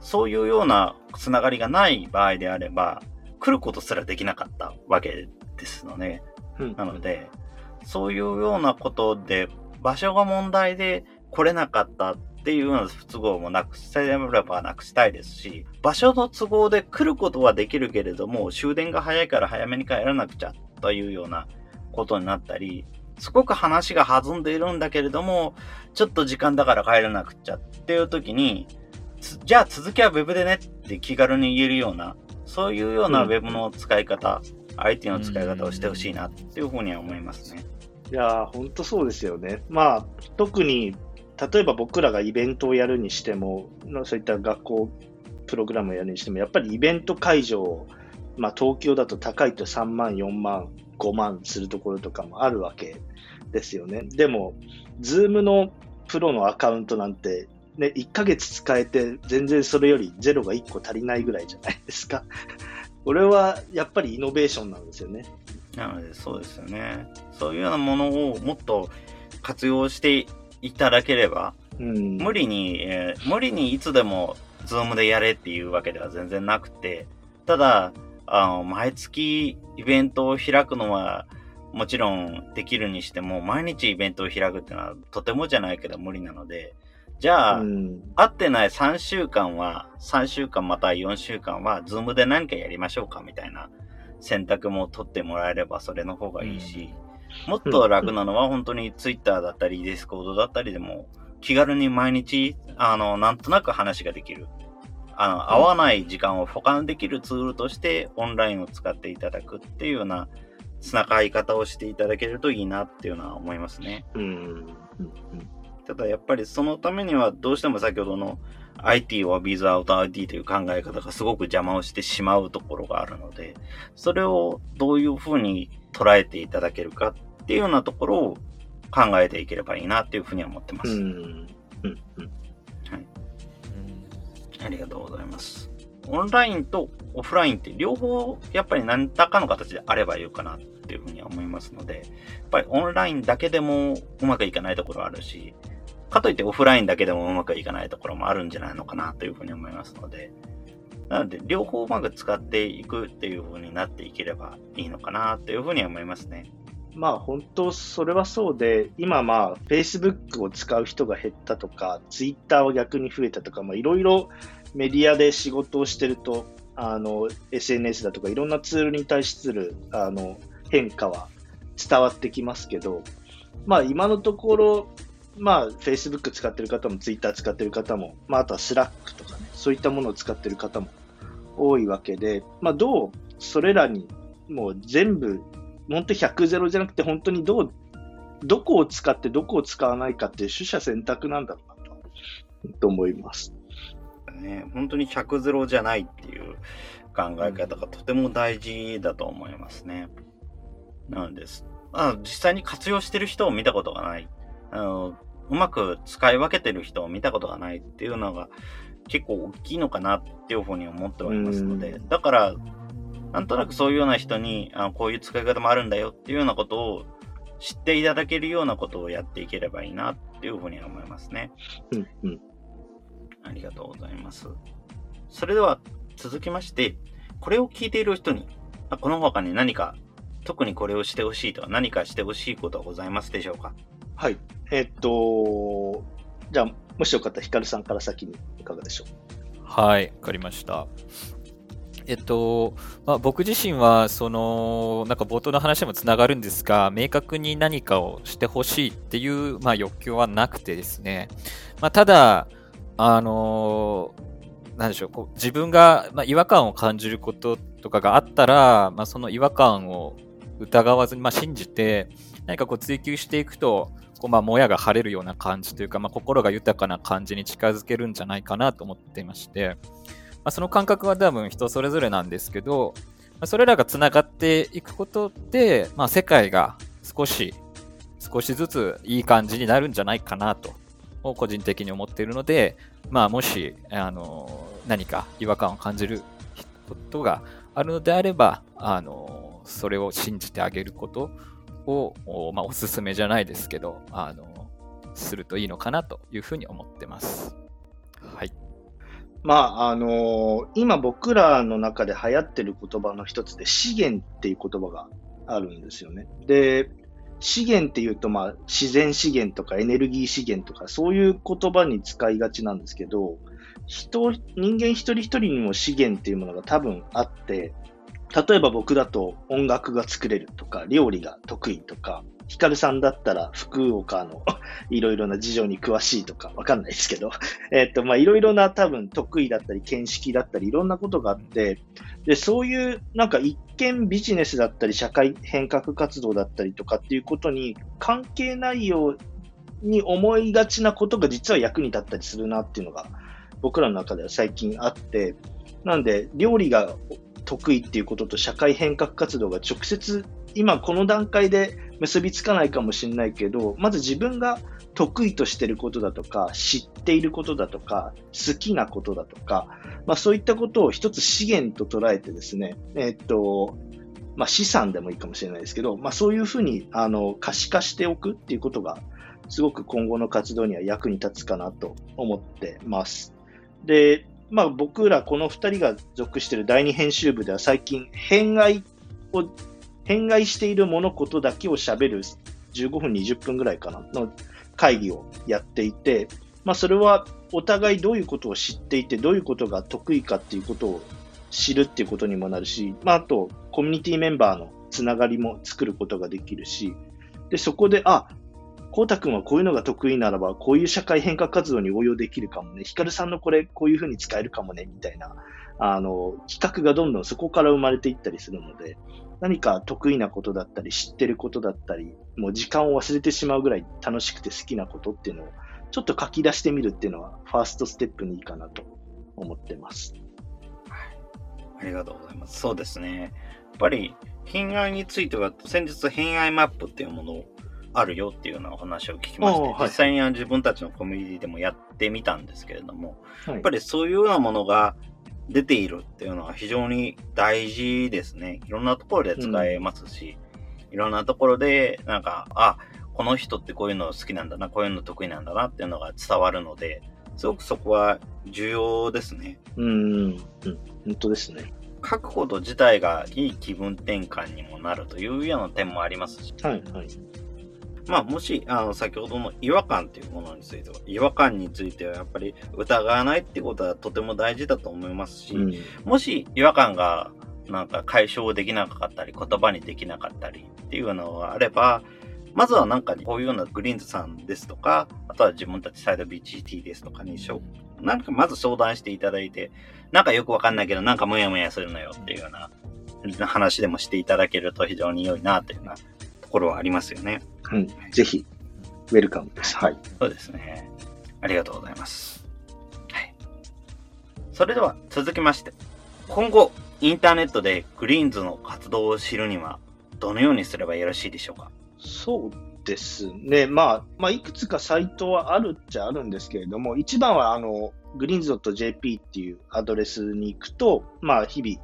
そういうようなつながりがない場合であれば、来ることすらできなかったわけですのね。うん、なので、そういうようなことで、場所が問題で来れなかったっていうような不都合もなくせればなくしたいですし、場所の都合で来ることはできるけれども、終電が早いから早めに帰らなくちゃというようなことになったり、すごく話が弾んでいるんだけれども、ちょっと時間だから帰らなくちゃっていう時に、じゃあ続きは Web でねって気軽に言えるようなそういうような Web の使い方 IT の使い方をしてほしいなっていうふうには思いますね。
いやー、本当そうですよね。まあ、特に、例えば僕らがイベントをやるにしても、そういった学校プログラムをやるにしても、やっぱりイベント会場、まあ、東京だと高いと3万、4万、5万するところとかもあるわけですよね。でも、ズームのプロのアカウントなんて、ね、1ヶ月使えて全然それよりゼロが1個足りないぐらいじゃないですか。これはやっぱりイノベーションなんですよね。
なので、そうですよね。そういうようなものをもっと活用していただければ、うん、無理に、えー、無理にいつでもズームでやれっていうわけでは全然なくて、ただ、あの、毎月イベントを開くのは、もちろんできるにしても、毎日イベントを開くっていうのはとてもじゃないけど無理なので、じゃあ、うん、会ってない3週間は、3週間または4週間は、ズームで何かやりましょうかみたいな選択も取ってもらえればそれの方がいいし、もっと楽なのは本当に Twitter だったり、ディスコードだったりでも、気軽に毎日、あの、なんとなく話ができる。あの、会わない時間を補完できるツールとして、オンラインを使っていただくっていうような、つながり方をしていただけるといいなっていうのは思いますね。うん。ただやっぱりそのためにはどうしても先ほどの IT or without IT という考え方がすごく邪魔をしてしまうところがあるので、それをどういうふうに捉えていただけるかっていうようなところを考えていければいいなっていうふうには思ってます。うん。うん。はい。ありがとうございます。オンラインとオフラインって両方やっぱり何らかの形であればいいかなっていうふうには思いますので、やっぱりオンラインだけでもうまくいかないところあるし、かといってオフラインだけでもうまくいかないところもあるんじゃないのかなというふうに思いますので、なので、両方うまく使っていくっていう風になっていければいいのかなというふうに思いますね。
まあ本当それはそうで、今まあ Facebook を使う人が減ったとか、Twitter は逆に増えたとか、いろいろメディアで仕事をしてると、あの SNS だとかいろんなツールに対するあの変化は伝わってきますけど、まあ今のところまあ、Facebook 使ってる方も Twitter 使ってる方も、まあ、あとは Slack とかね、そういったものを使ってる方も多いわけで、まあ、どうそれらにもう全部、本当100ゼロじゃなくて、本当にどう、どこを使ってどこを使わないかっていう取捨選択なんだろうなと、と思います。
ね、本当に100ゼロじゃないっていう考え方がとても大事だと思いますね。なんです。あ実際に活用してる人を見たことがない。あのうまく使い分けてる人を見たことがないっていうのが結構大きいのかなっていうふうに思っておりますので、だから、なんとなくそういうような人にあこういう使い方もあるんだよっていうようなことを知っていただけるようなことをやっていければいいなっていうふうに思いますね。うんうん。ありがとうございます。それでは続きまして、これを聞いている人に、この他に何か特にこれをしてほしいとは何かしてほしいことはございますでしょうか？
はい。えっと、じゃあ、もしよかったら、ヒカルさんから先にいかがでしょう？
はい、わかりました。えっと、まあ、僕自身は、その、なんか冒頭の話もつながるんですが、明確に何かをしてほしいっていう、まあ、欲求はなくてですね、まあ、ただ、あのなんでしょう、こう自分が、まあ、違和感を感じることとかがあったら、まあ、その違和感を疑わずに、まあ、信じて、何かこう追求していくと、こうまあ、もやが晴れるような感じというか、まあ、心が豊かな感じに近づけるんじゃないかなと思っていまして、まあ、その感覚は多分人それぞれなんですけど、まあ、それらがつながっていくことで、まあ、世界が少し、少しずついい感じになるんじゃないかなと、個人的に思っているので、まあ、もし、あの、何か違和感を感じることがあるのであれば、あの、それを信じてあげることを、まあ、おすすめじゃないですけど、あの、するといいのかなというふうに思ってます。はい。
まあ、あのー、今僕らの中で流行ってる言葉の一つで資源っていう言葉があるんですよね。で、資源っていうと、まあ、自然資源とかエネルギー資源とか、そういう言葉に使いがちなんですけど、人、人間一人一人にも資源っていうものが多分あって、例えば僕だと音楽が作れるとか、料理が得意とか、ヒカルさんだったら福岡の いろいろな事情に詳しいとかわかんないですけど、えっと、ま、いろいろな多分得意だったり、見識だったり、いろんなことがあって、で、そういうなんか一見ビジネスだったり、社会変革活動だったりとかっていうことに関係ないように思いがちなことが実は役に立ったりするなっていうのが僕らの中では最近あって、なんで料理が得意っていうことと社会変革活動が直接今この段階で結びつかないかもしれないけど、まず自分が得意としてることだとか、知っていることだとか、好きなことだとか、まあそういったことを一つ資源と捉えてですね、えっと、まあ資産でもいいかもしれないですけど、まあそういうふうに、あの、可視化しておくっていうことが、すごく今後の活動には役に立つかなと思ってます。で、まあ僕らこの2人が属している第二編集部では最近、偏愛を、偏愛しているものことだけを喋る15分、20分ぐらいかなの会議をやっていて、まあそれはお互いどういうことを知っていて、どういうことが得意かっていうことを知るっていうことにもなるし、まああとコミュニティメンバーのつながりも作ることができるし、で、そこで、あ、こうたくんはこういうのが得意ならば、こういう社会変革活動に応用できるかもね。ヒカルさんのこれ、こういうふうに使えるかもね、みたいな、あの、企画がどんどんそこから生まれていったりするので、何か得意なことだったり、知ってることだったり、もう時間を忘れてしまうぐらい楽しくて好きなことっていうのを、ちょっと書き出してみるっていうのは、ファーストステップにいいかなと思ってます。
ありがとうございます。そうですね。やっぱり、偏愛については、先日偏愛マップっていうものをあるよっていうようなお話を聞きまして、実際に自分たちのコミュニティでもやってみたんですけれども、はい、やっぱりそういうようなものが出ているっていうのは非常に大事ですね。いろんなところで使えますし、うん、いろんなところで、なんか、あ、この人ってこういうの好きなんだな、こういうの得意なんだなっていうのが伝わるので、すごくそこは重要ですね。
うん、うん、本当ですね。
書くこと自体がいい気分転換にもなるというような点もありますし。
はい、はい。
まあ、もし、あの、先ほどの違和感っていうものについては、違和感についてはやっぱり疑わないってことはとても大事だと思いますし、うん、もし違和感がなんか解消できなかったり、言葉にできなかったりっていうのがあれば、まずはなんかこういうようなグリーンズさんですとか、あとは自分たちサイド BGT ですとかにしょ、なんかまず相談していただいて、なんかよくわかんないけど、なんかモヤモヤするのよっていうような話でもしていただけると非常に良いなというようなところはありますよね。
うん、ぜひ、ウェルカムです。はい。
そうですね。ありがとうございます。はい。それでは続きまして、今後、インターネットでグリーンズの活動を知るには、どのようにすればよろしいでしょうか？
そうですね。まあ、まあ、いくつかサイトはあるっちゃあるんですけれども、一番は、あの、 greenz.jp っていうアドレスに行くと、まあ、日々、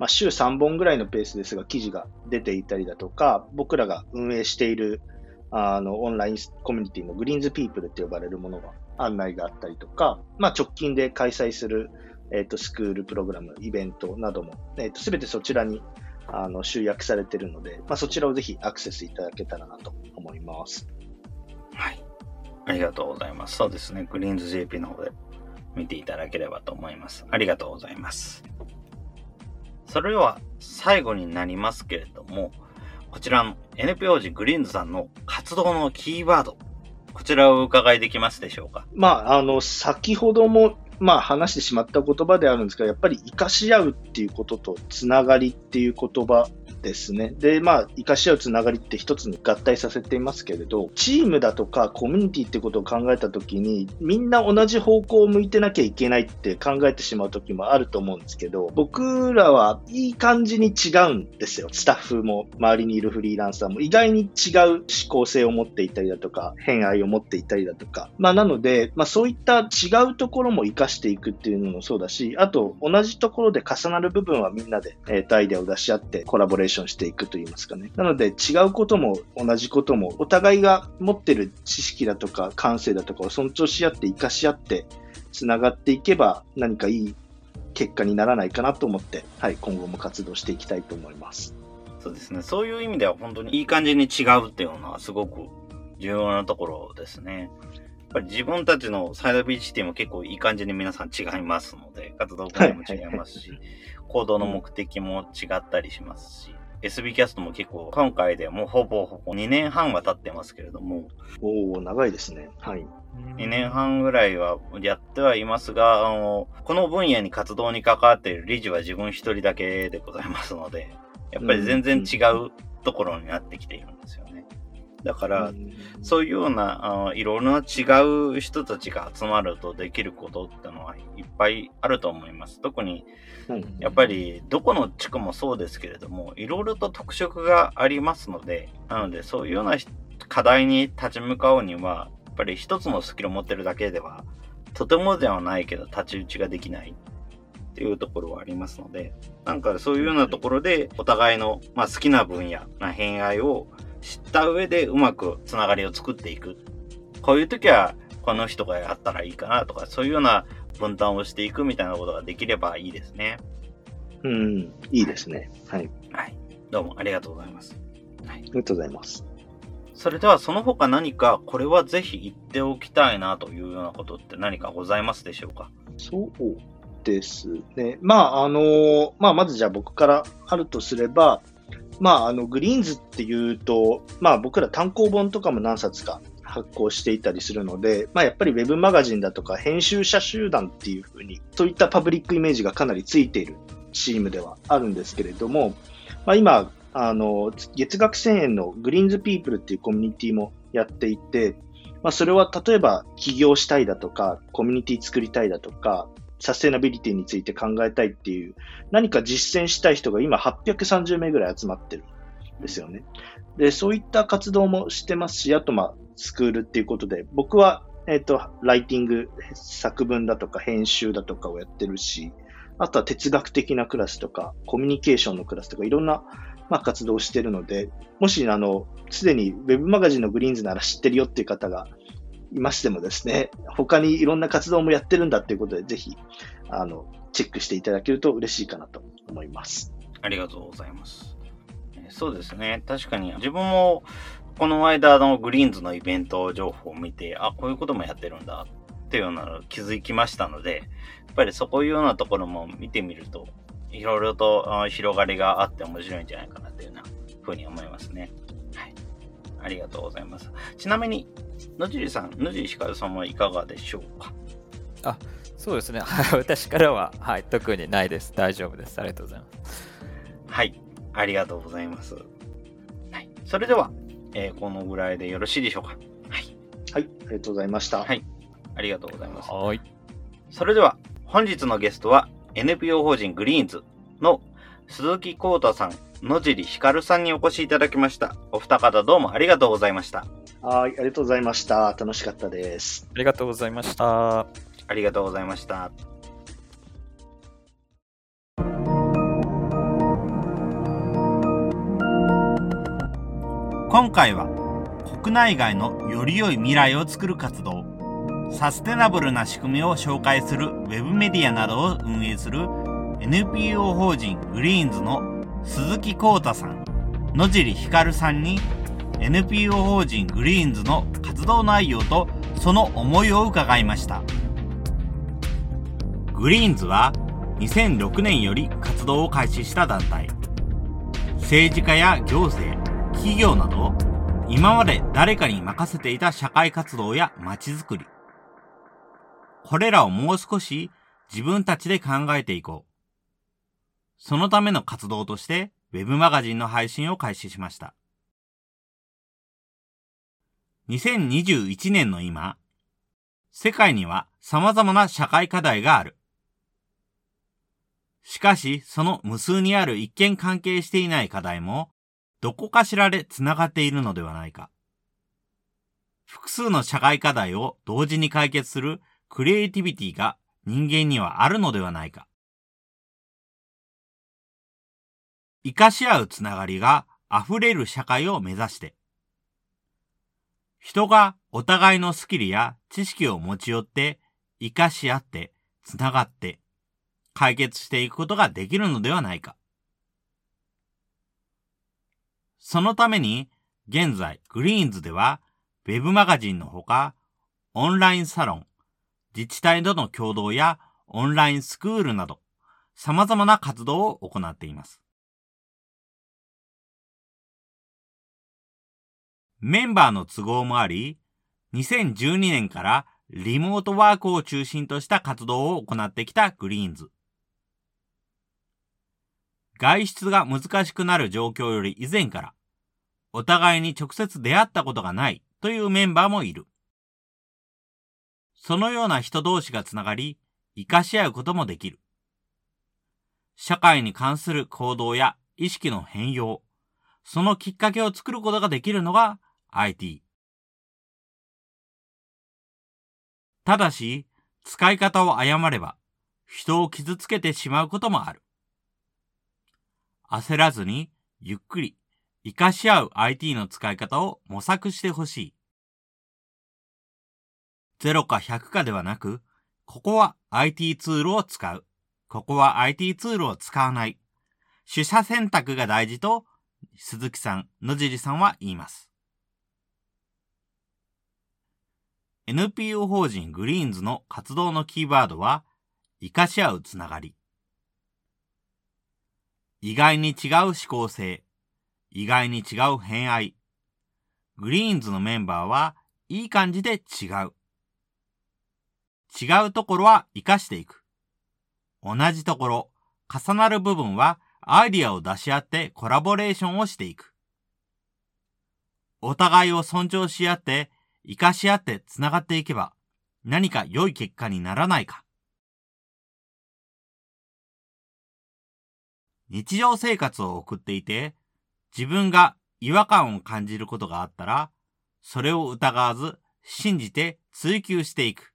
まあ、週3本ぐらいのペースですが、記事が出ていたりだとか、僕らが運営しているあのオンラインコミュニティのグリーンズピープルって呼ばれるものが案内があったりとか、まあ、直近で開催する、えーと、スクールプログラム、イベントなども、えーと、全てそちらにあの集約されているので、まあ、そちらをぜひアクセスいただけたらなと思います。
はい。ありがとうございます。そうですね。グリーンズ JP の方で見ていただければと思います。ありがとうございます。それでは最後になりますけれども、こちらの NPO 時グリーンズさんの活動のキーワード、こちらをお伺いできますでしょうか？
まあ、あの、先ほども、まあ、話してしまった言葉であるんですが、やっぱり生かし合うっていうことと、つながりっていう言葉ですね。で、まあ、生かし合うつながりって一つに合体させていますけれど、チームだとかコミュニティってことを考えたときに、みんな同じ方向を向いてなきゃいけないって考えてしまうときもあると思うんですけど、僕らはいい感じに違うんですよ。スタッフも、周りにいるフリーランサーも意外に違う思考性を持っていたりだとか、偏愛を持っていたりだとか。まあ、なので、まあ、そういった違うところも活かしていくっていうのもそうだし、あと、同じところで重なる部分はみんなで、えー、とアイデアを出し合ってコラボレーションしていくといいますかね。なので違うことも同じこともお互いが持ってる知識だとか感性だとかを尊重し合って活かし合ってつながっていけば何かいい結果にならないかなと思って、はい、今後も活動していきたいと思います。
そうですね。そういう意味では本当にいい感じに違うっていうのはすごく重要なところですね。やっぱり自分たちのサイドビーチティも結構いい感じに皆さん違いますので、活動方も違いますし、行動の目的も違ったりしますし、SB キャストも結構、今回でもうほぼほぼ2年半は経ってますけれども。
おお長いですね。はい。
2年半ぐらいはやってはいますが、あの、この分野に活動に関わっている理事は自分一人だけでございますので、やっぱり全然違うところになってきているんですよね。だから、そういうようなあいろいろな違う人たちが集まるとできることってのはいっぱいあると思います。特に、やっぱりどこの地区もそうですけれども、いろいろと特色がありますので、なのでそういうような課題に立ち向かうには、やっぱり一つのスキルを持ってるだけでは、とてもではないけど太刀打ちができないっていうところはありますので、なんかそういうようなところでお互いの、まあ、好きな分野な偏愛を知った上でうまくつながりを作っていく。こういう時はこの人がやったらいいかなとか、そういうような分担をしていくみたいなことができればいいですね。
うん、いいですね。はい。
はい。どうもありがとうございます。
はい。ありがとうございます。
それではその他何かこれはぜひ言っておきたいなというようなことって何かございますでしょうか？
そうですね。まあ、あの、まあ、まずじゃあ僕からあるとすれば、まあ、あの、グリーンズっていうと、まあ、僕ら単行本とかも何冊か発行していたりするので、まあ、やっぱりウェブマガジンだとか編集者集団っていうふうに、そういったパブリックイメージがかなりついているチームではあるんですけれども、まあ、今、あの、月額1000円のグリーンズピープルっていうコミュニティもやっていて、まあ、それは例えば起業したいだとか、コミュニティ作りたいだとか、サステナビリティについて考えたいっていう、何か実践したい人が今830名ぐらい集まってるんですよね。で、そういった活動もしてますし、あと、まあ、スクールっていうことで、僕は、えっ、と、ライティング、作文だとか編集だとかをやってるし、あとは哲学的なクラスとか、コミュニケーションのクラスとか、いろんな、まあ、活動をしてるので、もし、あの、すでに Web マガジンのグリーンズなら知ってるよっていう方がいましてもですね、他にいろんな活動もやってるんだっていうことで、ぜひ、あの、チェックしていただけると嬉しいかなと思います。
ありがとうございます。そうですね。確かに、自分も、この間のグリーンズのイベント情報を見て、あ、こういうこともやってるんだっていうようなの気づきましたので、やっぱりそういうようなところも見てみると、いろいろと広がりがあって面白いんじゃないかなというようなふうに思いますね。はい。ありがとうございます。ちなみに、野尻さん、野尻ひかるさんはいかがでしょうか？
あ、そうですね。はい、私からは、はい、特にないです。大丈夫です。ありがとうございます。
はい、ありがとうございます。はい、それでは、えー、このぐらいでよろしいでしょうか？
はい。はい、ありがとうございました。
はい、ありがとうございます。
はい。
それでは、本日のゲストは、NPO 法人グリーンズの鈴木幸太さん、野尻ひかるさんにお越しいただきました。お二方どうもありがとうございました。
はい、ありがとうございました。楽しかったです。
ありがとうございました。あ
りがとうございました。今回は国内外のより良い未来を作る活動、サステナブルな仕組みを紹介するウェブメディアなどを運営する NPO 法人グリーンズの鈴木幸太さん、野尻ひかるさんに NPO 法人グリーンズの活動内容とその思いを伺いました。グリーンズは2006年より活動を開始した団体。政治家や行政、企業など今まで誰かに任せていた社会活動や街づくり。これらをもう少し自分たちで考えていこう。そのための活動として、ウェブマガジンの配信を開始しました。2021年の今、世界には様々な社会課題がある。しかし、その無数にある一見関係していない課題も、どこかしらで繋がっているのではないか。複数の社会課題を同時に解決するクリエイティビティが人間にはあるのではないか。生かし合うつながりが溢れる社会を目指して、人がお互いのスキルや知識を持ち寄って活かし合ってつながって解決していくことができるのではないか。そのために、現在、グリーンズでは、ウェブマガジンのほか、オンラインサロン、自治体との共同やオンラインスクールなど、様々な活動を行っています。メンバーの都合もあり、2012年からリモートワークを中心とした活動を行ってきたグリーンズ。外出が難しくなる状況より以前から、お互いに直接出会ったことがないというメンバーもいる。そのような人同士がつながり、活かし合うこともできる。社会に関する行動や意識の変容、そのきっかけを作ることができるのが IT。ただし、使い方を誤れば、人を傷つけてしまうこともある。焦らずに、ゆっくり、活かし合う IT の使い方を模索してほしい。0か100かではなく、ここは IT ツールを使う。ここは IT ツールを使わない。取捨選択が大事と、鈴木さん、野尻さんは言います。NPO 法人グリーンズの活動のキーワードは、活かし合うつながり。意外に違う思考性。意外に違う偏愛。グリーンズのメンバーはいい感じで違う。違うところは活かしていく。同じところ、重なる部分はアイディアを出し合ってコラボレーションをしていく。お互いを尊重し合って、活かし合って繋がっていけば、何か良い結果にならないか。日常生活を送っていて、自分が違和感を感じることがあったら、それを疑わず、信じて追求していく。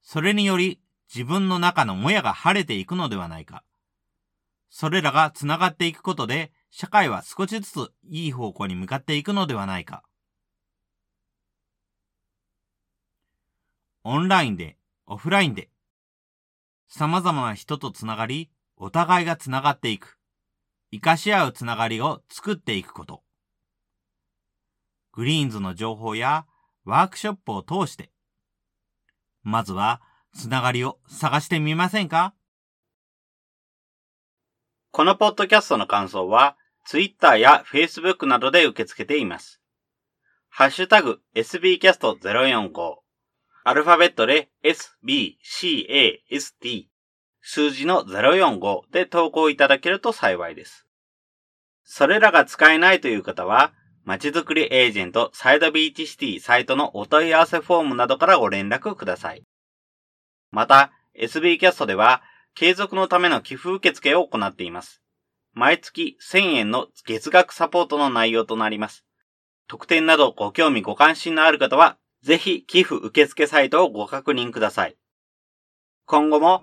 それにより、自分の中のもやが晴れていくのではないか。それらが繋がっていくことで、社会は少しずついい方向に向かっていくのではないか。オンラインで、オフラインで、様々な人と繋がり、お互いが繋がっていく。活かし合う繋がりを作っていくこと。グリーンズの情報やワークショップを通して、まずはつながりを探してみませんか？このポッドキャストの感想は、Twitter や Facebook などで受け付けています。ハッシュタグ sbcast045 アルファベットで sbcast 数字の045で投稿いただけると幸いです。それらが使えないという方は、まちづくりエージェントサイドビーチシティサイトのお問い合わせフォームなどからご連絡ください。また、SB キャストでは、継続のための寄付受付を行っています。毎月1000円の月額サポートの内容となります。特典などご興味ご関心のある方は、ぜひ寄付受付サイトをご確認ください。今後も